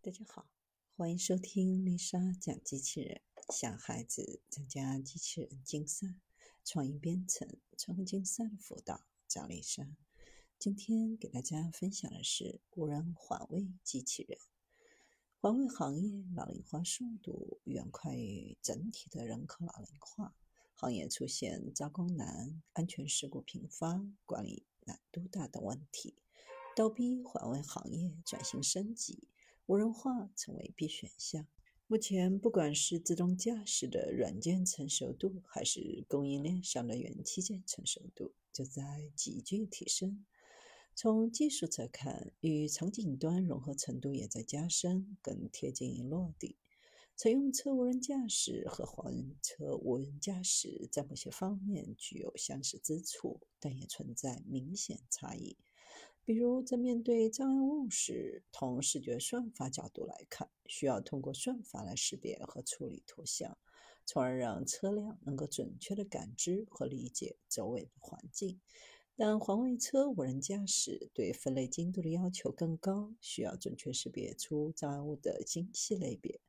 大家好，欢迎收听丽莎讲机器人，小孩子参加机器人竞赛、创意编程、创客竞赛的辅导，找丽莎。今天给大家分享的是无人环卫机器人。环卫行业老龄化速度远快于整体的人口老龄化，行业出现招工难、安全事故频发、管理难度大等问题，倒逼环卫行业转型升级。无人化成为必选项。目前，不管是自动驾驶的软件成熟度，还是供应链上的元器件成熟度，就在急剧提升。从技术侧看，与场景端融合程度也在加深，更贴近于落地。乘用车无人驾驶和货车无人驾驶在某些方面具有相似之处，但也存在明显差异。比如，在面对障碍物时，从视觉算法角度来看，需要通过算法来识别和处理图像，从而让车辆能够准确地感知和理解周围的环境。但环卫车无人驾驶对分类精度的要求更高，需要准确识别出障碍物的精细类别。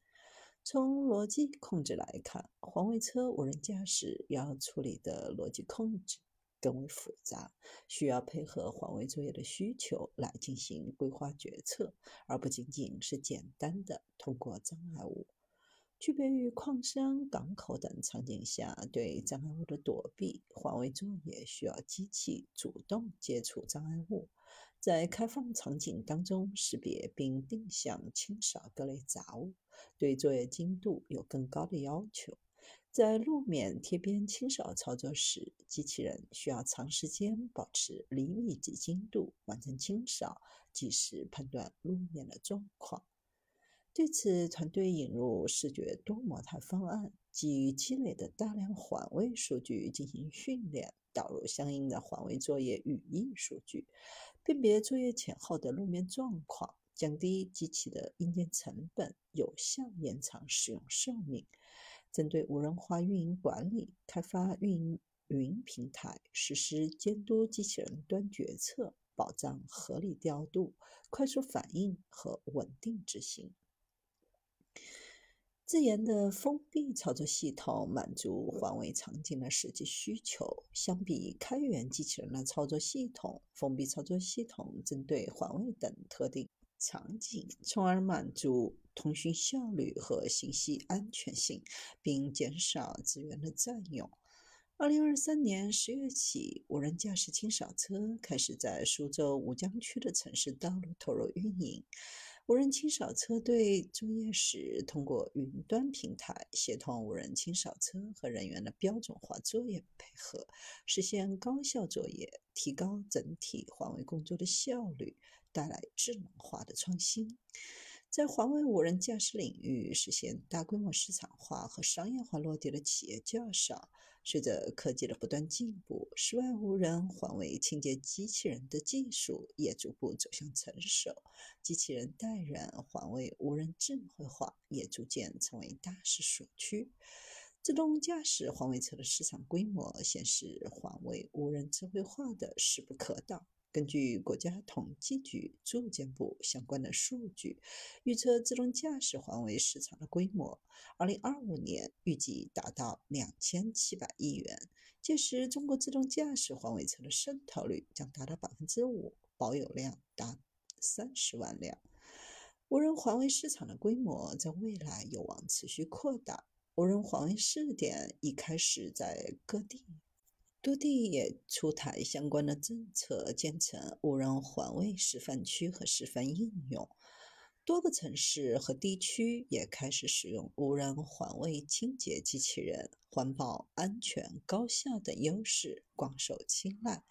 从逻辑控制来看，环卫车无人驾驶要处理的逻辑控制。更为复杂，需要配合环卫作业的需求来进行规划决策，而不仅仅是简单的通过障碍物。区别于矿山、港口等场景下对障碍物的躲避，环卫作业需要机器主动接触障碍物，在开放场景当中识别并定向清扫各类杂物，对作业精度有更高的要求。在路面贴边清扫操作时，机器人需要长时间保持厘米级精度完成清扫，及时判断路面的状况。对此，团队引入视觉多模态方案，基于积累的大量环卫数据进行训练，导入相应的环卫作业语义数据，辨别作业前后的路面状况，降低机器的硬件成本，有效延长使用寿命。针对无人化运营管理，开发运营云平台，实施监督机器人端决策，保障合理调度、快速反应和稳定执行。自研的封闭操作系统满足环卫场景的实际需求。相比开源机器人的操作系统，封闭操作系统针对环卫等特定场景，从而满足。通讯效率和信息安全性，并减少资源的占用。二零二三年十月起，无人驾驶清扫车开始在苏州吴江区的城市道路投入运营。无人清扫车队作业时，通过云端平台协同无人清扫车和人员的标准化作业配合，实现高效作业，提高整体环卫工作的效率，带来智能化的创新。在环卫无人驾驶领域实现大规模市场化和商业化落地的企业较少。随着科技的不断进步，室外无人环卫清洁机器人的技术也逐步走向成熟，机器人代人环卫无人智慧化也逐渐成为大势所趋。自动驾驶环卫车的市场规模显示，环卫无人智慧化的势不可挡。根据国家统计局住建部相关的数据，预测自动驾驶环卫市场的规模，二零二五年预计达到两千七百亿元。届时，中国自动驾驶环卫车的渗透率将达到百分之五，保有量达三十万辆。无人环卫市场的规模在未来有望持续扩大。无人环卫试点已开始在各地。多地也出台相关的政策，建成无人环卫示范区和示范应用。多个城市和地区也开始使用无人环卫清洁机器人，环保、安全、高效等优势广受青睐，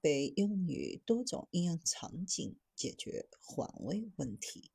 被用于多种应用场景，解决环卫问题。